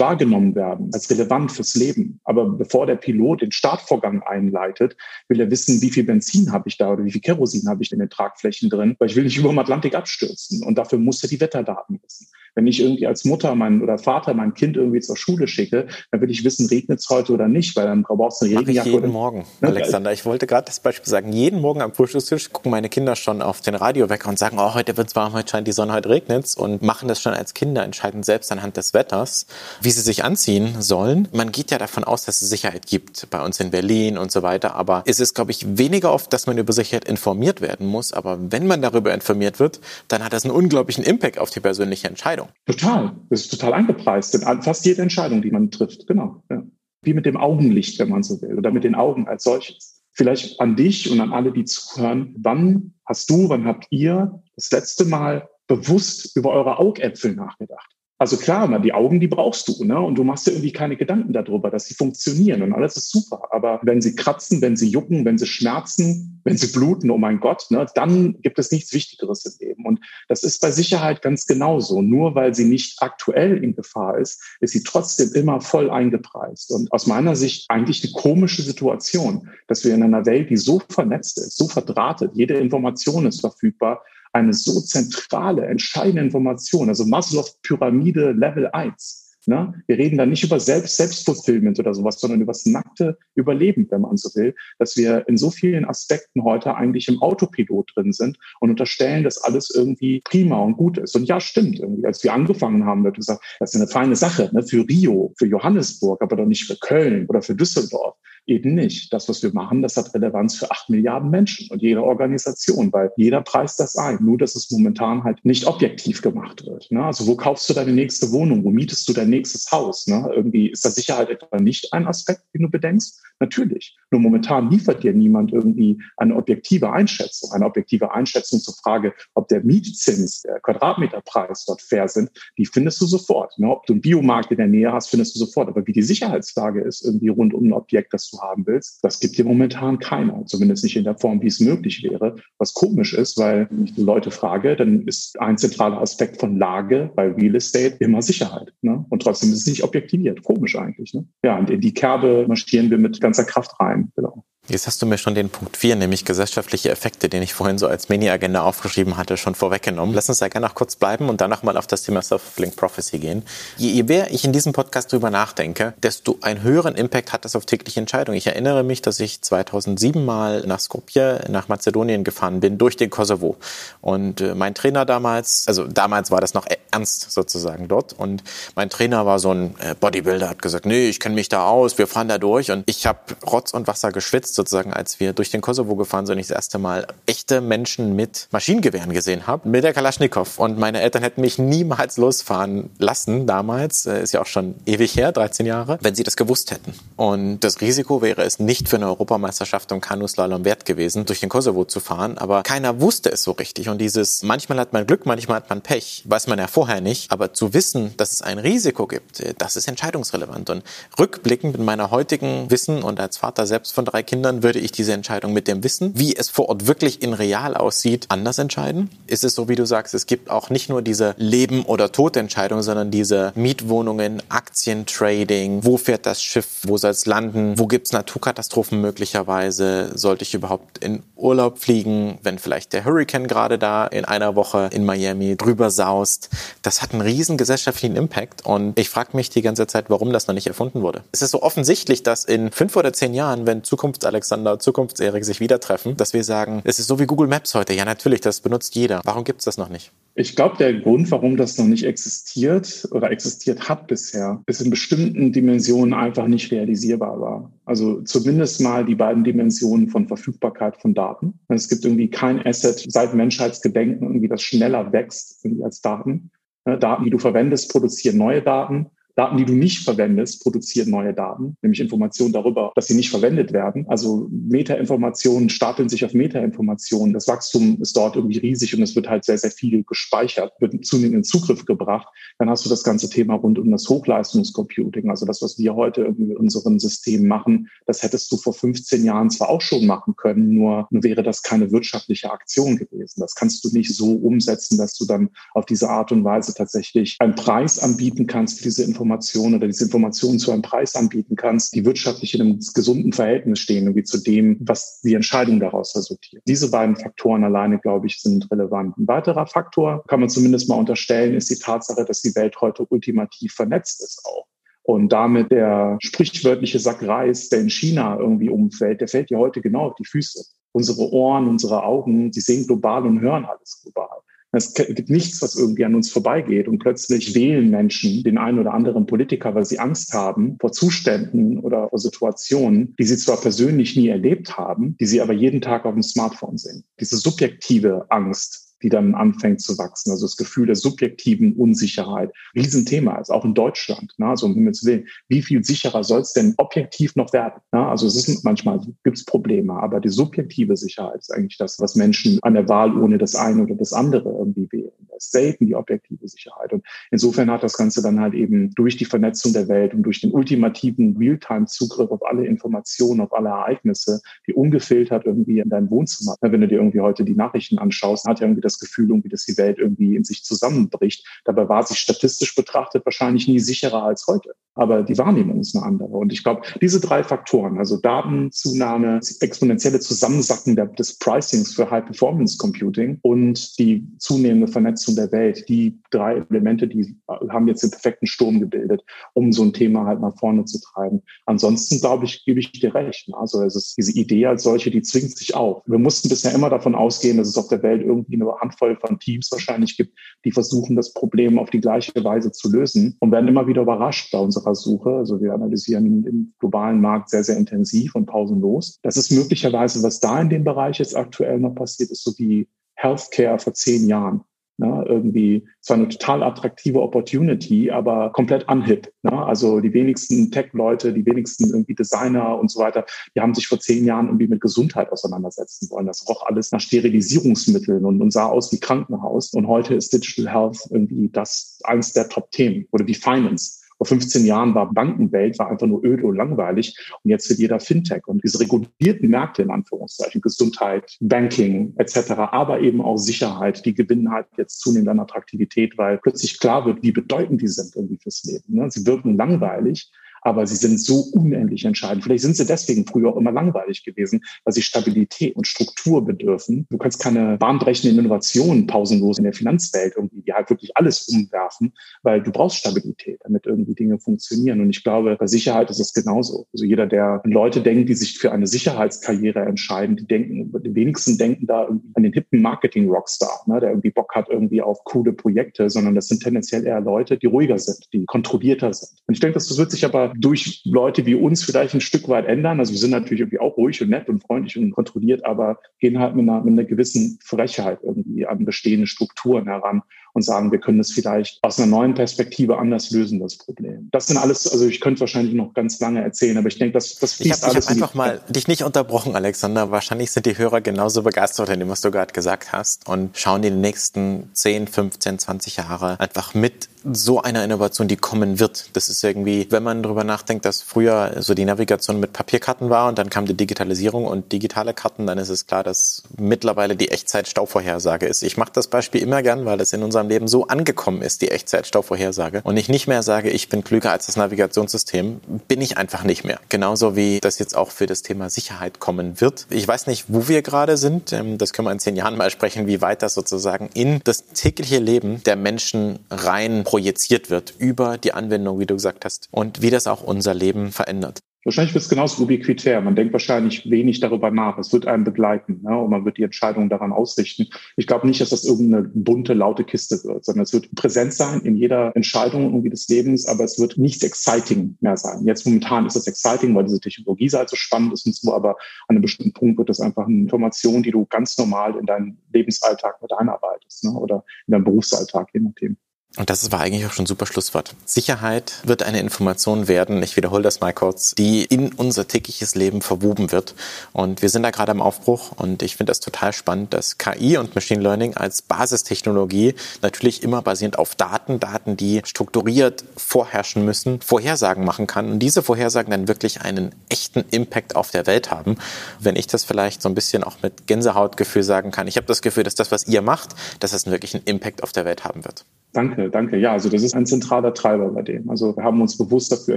wahrgenommen werden als relevant fürs Leben. Aber bevor der Pilot den Startvorgang einleitet, will er wissen, wie viel Benzin habe ich da oder wie viel Kerosin habe ich in den Tragflächen drin, weil ich will nicht über dem Atlantik abstürzen. Und dafür muss er die Wetterdaten wissen. Wenn ich irgendwie als Mutter mein, oder Vater mein Kind irgendwie zur Schule schicke, dann will ich wissen, regnet es heute oder nicht, weil dann brauchst du eine Regenjacke. Ich jeden oder, Morgen, [LAUGHS] ne? Alexander. Ich wollte gerade das Beispiel sagen. Jeden Morgen am Frühstückstisch gucken meine Kinder schon auf den Radiowecker und sagen, oh, heute wird es warm, heute scheint die Sonne, heute regnet es und machen das schon als Kinder, entscheiden selbst anhand des Wetters, wie sie sich anziehen sollen. Man geht ja davon aus, dass es Sicherheit gibt bei uns in Berlin und so weiter, aber es ist, glaube ich, weniger oft, dass man über Sicherheit informiert werden muss. Aber wenn man darüber informiert wird, dann hat das einen unglaublichen Impact auf die persönliche Entscheidung. Total. Das ist total eingepreist in fast jede Entscheidung, die man trifft. Genau. Ja. Wie mit dem Augenlicht, wenn man so will, oder mit den Augen als solches. Vielleicht an dich und an alle, die zuhören. Wann hast du, wann habt ihr das letzte Mal bewusst über eure Augäpfel nachgedacht? Also klar, na, die Augen, die brauchst du, ne? Und du machst dir irgendwie keine Gedanken darüber, dass sie funktionieren und alles ist super. Aber wenn sie kratzen, wenn sie jucken, wenn sie schmerzen, wenn sie bluten, oh mein Gott, ne, dann gibt es nichts Wichtigeres im Leben. Und das ist bei Sicherheit ganz genauso. Nur weil sie nicht aktuell in Gefahr ist, ist sie trotzdem immer voll eingepreist. Und aus meiner Sicht eigentlich eine komische Situation, dass wir in einer Welt, die so vernetzt ist, so verdrahtet, jede Information ist verfügbar, eine so zentrale, entscheidende Information, also Maslow-Pyramide Level 1. Ne? Wir reden da nicht über Selbst Selbstfulfillment oder sowas, sondern über das nackte Überleben, wenn man so will, dass wir in so vielen Aspekten heute eigentlich im Autopilot drin sind und unterstellen, dass alles irgendwie prima und gut ist. Und ja, stimmt. Irgendwie. Als wir angefangen haben, wird gesagt, das ist eine feine Sache ne? für Rio, für Johannesburg, aber doch nicht für Köln oder für Düsseldorf eben nicht. Das, was wir machen, das hat Relevanz für acht Milliarden Menschen und jede Organisation, weil jeder preist das ein. Nur, dass es momentan halt nicht objektiv gemacht wird. Ne? Also wo kaufst du deine nächste Wohnung? Wo mietest du dein nächstes Haus? Ne? Irgendwie ist da Sicherheit etwa nicht ein Aspekt, den du bedenkst? Natürlich. Nur momentan liefert dir niemand irgendwie eine objektive Einschätzung. Eine objektive Einschätzung zur Frage, ob der Mietzins, der Quadratmeterpreis dort fair sind, die findest du sofort. Ne? Ob du einen Biomarkt in der Nähe hast, findest du sofort. Aber wie die Sicherheitslage ist irgendwie rund um ein Objekt, das du haben willst. Das gibt dir momentan keiner, zumindest nicht in der Form, wie es möglich wäre. Was komisch ist, weil wenn ich die Leute frage, dann ist ein zentraler Aspekt von Lage bei Real Estate immer Sicherheit. Ne? Und trotzdem ist es nicht objektiviert. Komisch eigentlich. Ne? Ja, und in die Kerbe marschieren wir mit ganzer Kraft rein. Genau. Jetzt hast du mir schon den Punkt 4, nämlich gesellschaftliche Effekte, den ich vorhin so als Mini-Agenda aufgeschrieben hatte, schon vorweggenommen. Lass uns da gerne noch kurz bleiben und dann nochmal auf das Thema Self-Fulfilling Prophecy gehen. Je, mehr ich in diesem Podcast drüber nachdenke, desto einen höheren Impact hat das auf tägliche Entscheidungen. Ich erinnere mich, dass ich 2007 mal nach Skopje, nach Mazedonien gefahren bin, durch den Kosovo. Und äh, mein Trainer damals, also damals war das noch ernst sozusagen dort. Und mein Trainer war so ein äh, Bodybuilder, hat gesagt, nee, ich kenne mich da aus, wir fahren da durch. Und ich habe Rotz und Wasser geschwitzt sozusagen, als wir durch den Kosovo gefahren sind, ich das erste Mal echte Menschen mit Maschinengewehren gesehen habe, mit der Kalaschnikow. Und meine Eltern hätten mich niemals losfahren lassen damals, äh, ist ja auch schon ewig her, 13 Jahre, wenn sie das gewusst hätten. Und das Risiko wäre es nicht für eine Europameisterschaft im Kanuslalom wert gewesen, durch den Kosovo zu fahren. Aber keiner wusste es so richtig. Und dieses, manchmal hat man Glück, manchmal hat man Pech, weiß man ja vorher nicht. Aber zu wissen, dass es ein Risiko gibt, äh, das ist entscheidungsrelevant. Und rückblickend mit meiner heutigen Wissen und als Vater selbst von drei Kindern, Kindern würde ich diese Entscheidung mit dem Wissen, wie es vor Ort wirklich in real aussieht, anders entscheiden? Ist es so, wie du sagst, es gibt auch nicht nur diese Leben- oder Todentscheidung, sondern diese Mietwohnungen, Aktientrading, wo fährt das Schiff, wo soll es landen, wo gibt es Naturkatastrophen möglicherweise, sollte ich überhaupt in Urlaub fliegen, wenn vielleicht der Hurricane gerade da in einer Woche in Miami drüber saust. Das hat einen riesen gesellschaftlichen Impact und ich frage mich die ganze Zeit, warum das noch nicht erfunden wurde. Es ist so offensichtlich, dass in fünf oder zehn Jahren, wenn Zukunft Alexander Zukunftserik sich wieder treffen, dass wir sagen, es ist so wie Google Maps heute. Ja, natürlich, das benutzt jeder. Warum gibt es das noch nicht? Ich glaube, der Grund, warum das noch nicht existiert oder existiert hat bisher, ist in bestimmten Dimensionen einfach nicht realisierbar war. Also zumindest mal die beiden Dimensionen von Verfügbarkeit von Daten. Es gibt irgendwie kein Asset seit Menschheitsgedenken irgendwie, das schneller wächst als Daten. Daten, die du verwendest, produzieren neue Daten. Daten, die du nicht verwendest, produzieren neue Daten, nämlich Informationen darüber, dass sie nicht verwendet werden. Also Metainformationen stapeln sich auf Metainformationen. Das Wachstum ist dort irgendwie riesig und es wird halt sehr, sehr viel gespeichert, wird zunehmend in Zugriff gebracht. Dann hast du das ganze Thema rund um das Hochleistungscomputing, also das, was wir heute irgendwie mit unseren Systemen machen. Das hättest du vor 15 Jahren zwar auch schon machen können, nur wäre das keine wirtschaftliche Aktion gewesen. Das kannst du nicht so umsetzen, dass du dann auf diese Art und Weise tatsächlich einen Preis anbieten kannst für diese Informationen Informationen oder diese Informationen zu einem Preis anbieten kannst, die wirtschaftlich in einem gesunden Verhältnis stehen, irgendwie zu dem, was die Entscheidung daraus resultiert. Diese beiden Faktoren alleine, glaube ich, sind relevant. Ein weiterer Faktor, kann man zumindest mal unterstellen, ist die Tatsache, dass die Welt heute ultimativ vernetzt ist auch. Und damit der sprichwörtliche Sack Reis, der in China irgendwie umfällt, der fällt ja heute genau auf die Füße. Unsere Ohren, unsere Augen, die sehen global und hören alles global. Es gibt nichts, was irgendwie an uns vorbeigeht. Und plötzlich wählen Menschen den einen oder anderen Politiker, weil sie Angst haben vor Zuständen oder vor Situationen, die sie zwar persönlich nie erlebt haben, die sie aber jeden Tag auf dem Smartphone sehen. Diese subjektive Angst, die dann anfängt zu wachsen. Also das Gefühl der subjektiven Unsicherheit. Riesenthema ist auch in Deutschland. Ne? Also um Himmels Willen, wie viel sicherer soll es denn objektiv noch werden? Ne? Also es ist manchmal gibt es Probleme, aber die subjektive Sicherheit ist eigentlich das, was Menschen an der Wahl ohne das eine oder das andere irgendwie wählen. Das ist selten die objektive Sicherheit. Und insofern hat das Ganze dann halt eben durch die Vernetzung der Welt und durch den ultimativen Realtime-Zugriff auf alle Informationen, auf alle Ereignisse, die ungefiltert irgendwie in deinem Wohnzimmer. Wenn du dir irgendwie heute die Nachrichten anschaust, hat ja irgendwie das das Gefühl, irgendwie, dass die Welt irgendwie in sich zusammenbricht. Dabei war sie statistisch betrachtet wahrscheinlich nie sicherer als heute. Aber die Wahrnehmung ist eine andere. Und ich glaube, diese drei Faktoren, also Datenzunahme, exponentielle Zusammensacken des Pricings für High Performance Computing und die zunehmende Vernetzung der Welt, die drei Elemente, die haben jetzt den perfekten Sturm gebildet, um so ein Thema halt nach vorne zu treiben. Ansonsten, glaube ich, gebe ich dir recht. Also es ist diese Idee als solche, die zwingt sich auf. Wir mussten bisher immer davon ausgehen, dass es auf der Welt irgendwie eine Handvoll von Teams wahrscheinlich gibt, die versuchen, das Problem auf die gleiche Weise zu lösen und werden immer wieder überrascht bei unserer Suche. Also wir analysieren den globalen Markt sehr, sehr intensiv und pausenlos. Das ist möglicherweise, was da in dem Bereich jetzt aktuell noch passiert ist, so wie Healthcare vor zehn Jahren. Ne, irgendwie zwar eine total attraktive Opportunity, aber komplett unhip. Ne? Also die wenigsten Tech-Leute, die wenigsten irgendwie Designer und so weiter, die haben sich vor zehn Jahren irgendwie mit Gesundheit auseinandersetzen wollen. Das roch alles nach Sterilisierungsmitteln und, und sah aus wie Krankenhaus. Und heute ist Digital Health irgendwie das eins der Top-Themen oder wie Finance Vor 15 Jahren war Bankenwelt, war einfach nur öde und langweilig. Und jetzt wird jeder Fintech. Und diese regulierten Märkte in Anführungszeichen, Gesundheit, Banking etc., aber eben auch Sicherheit, die gewinnen halt jetzt zunehmend an Attraktivität, weil plötzlich klar wird, wie bedeutend die sind irgendwie fürs Leben. Ne? Sie wirken langweilig, aber sie sind so unendlich entscheidend. Vielleicht sind sie deswegen früher auch immer langweilig gewesen, weil sie Stabilität und Struktur bedürfen. Du kannst keine bahnbrechenden Innovationen pausenlos in der Finanzwelt irgendwie, die halt wirklich alles umwerfen, weil du brauchst Stabilität, damit irgendwie Dinge funktionieren. Und ich glaube, bei Sicherheit ist es genauso. Also jeder, der Leute denkt, die sich für eine Sicherheitskarriere entscheiden, die denken, die wenigsten denken da an den hippen Marketing-Rockstar, ne, der irgendwie Bock hat irgendwie auf coole Projekte, sondern das sind tendenziell eher Leute, die ruhiger sind, die kontrollierter sind. Und ich denke, das wird sich aber durch Leute wie uns vielleicht ein Stück weit ändern. Also wir sind natürlich irgendwie auch ruhig und nett und freundlich und kontrolliert, aber gehen halt mit einer, mit einer gewissen Frechheit irgendwie an bestehende Strukturen heran und sagen, wir können es vielleicht aus einer neuen Perspektive anders lösen, das Problem. Das sind alles, also ich könnte wahrscheinlich noch ganz lange erzählen, aber ich denke, das, das fließt ich hab, alles. Ich habe einfach mal dich nicht unterbrochen, Alexander. Wahrscheinlich sind die Hörer genauso begeistert in dem, was du gerade gesagt hast und schauen die nächsten 10, 15, 20 Jahre einfach mit so einer Innovation, die kommen wird. Das ist irgendwie, wenn man darüber nachdenkt, dass früher so die Navigation mit Papierkarten war und dann kam die Digitalisierung und digitale Karten, dann ist es klar, dass mittlerweile die Echtzeit-Stauvorhersage ist. Ich mache das Beispiel immer gern, weil es in unserem Leben so angekommen ist, die Echtzeit-Stauvorhersage. Und ich nicht mehr sage, ich bin klüger als das Navigationssystem, bin ich einfach nicht mehr. Genauso wie das jetzt auch für das Thema Sicherheit kommen wird. Ich weiß nicht, wo wir gerade sind. Ähm, das können wir in zehn Jahren mal sprechen, wie weit das sozusagen in das tägliche Leben der Menschen rein projiziert wird über die Anwendung, wie du gesagt hast, und wie das auch unser Leben verändert. Wahrscheinlich wird es genauso ubiquitär. Man denkt wahrscheinlich wenig darüber nach. Es wird einen begleiten ne? und man wird die Entscheidung daran ausrichten. Ich glaube nicht, dass das irgendeine bunte, laute Kiste wird, sondern es wird präsent sein in jeder Entscheidung irgendwie des Lebens, aber es wird nichts exciting mehr sein. Jetzt momentan ist es exciting, weil diese Technologie-Seite so spannend ist und so, aber an einem bestimmten Punkt wird das einfach eine Information, die du ganz normal in deinen Lebensalltag mit einarbeitest ne? oder in deinem Berufsalltag, je nachdem. Und das war eigentlich auch schon ein super Schlusswort. Sicherheit wird eine Information werden, ich wiederhole das mal kurz, die in unser tägliches Leben verwoben wird. Und wir sind da gerade am Aufbruch und ich finde das total spannend, dass KI und Machine Learning als Basistechnologie natürlich immer basierend auf Daten, Daten, die strukturiert vorherrschen müssen, Vorhersagen machen kann und diese Vorhersagen dann wirklich einen echten Impact auf der Welt haben. Wenn ich das vielleicht so ein bisschen auch mit Gänsehautgefühl sagen kann, ich habe das Gefühl, dass das, was ihr macht, dass wirklich einen Impact auf der Welt haben wird. Danke, danke. Ja, also das ist ein zentraler Treiber bei dem. Also wir haben uns bewusst dafür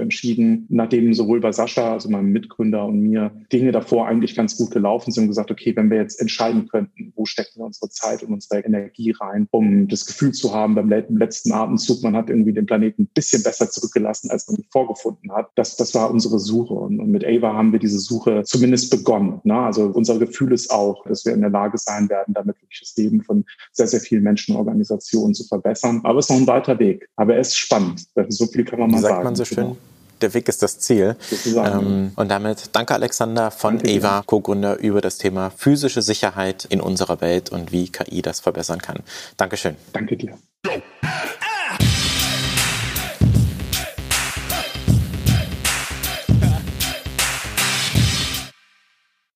entschieden, nachdem sowohl bei Sascha, also meinem Mitgründer und mir, Dinge davor eigentlich ganz gut gelaufen sind und gesagt, okay, wenn wir jetzt entscheiden könnten, wo stecken wir unsere Zeit und unsere Energie rein, um das Gefühl zu haben beim letzten Atemzug, man hat irgendwie den Planeten ein bisschen besser zurückgelassen, als man ihn vorgefunden hat. Das, das war unsere Suche. Und, und mit Ava haben wir diese Suche zumindest begonnen. Ne? Also unser Gefühl ist auch, dass wir in der Lage sein werden, damit wirklich das Leben von sehr, sehr vielen Menschen und Organisationen zu verbessern. Aber es ist noch ein weiter Weg. Aber er ist spannend. So viel kann man mal sagt sagen. man so schön? Genau. Der Weg ist das Ziel. Ähm, und damit danke Alexander von danke, EVA, Co-Gründer, über das Thema physische Sicherheit in unserer Welt und wie KI das verbessern kann. Dankeschön. Danke dir.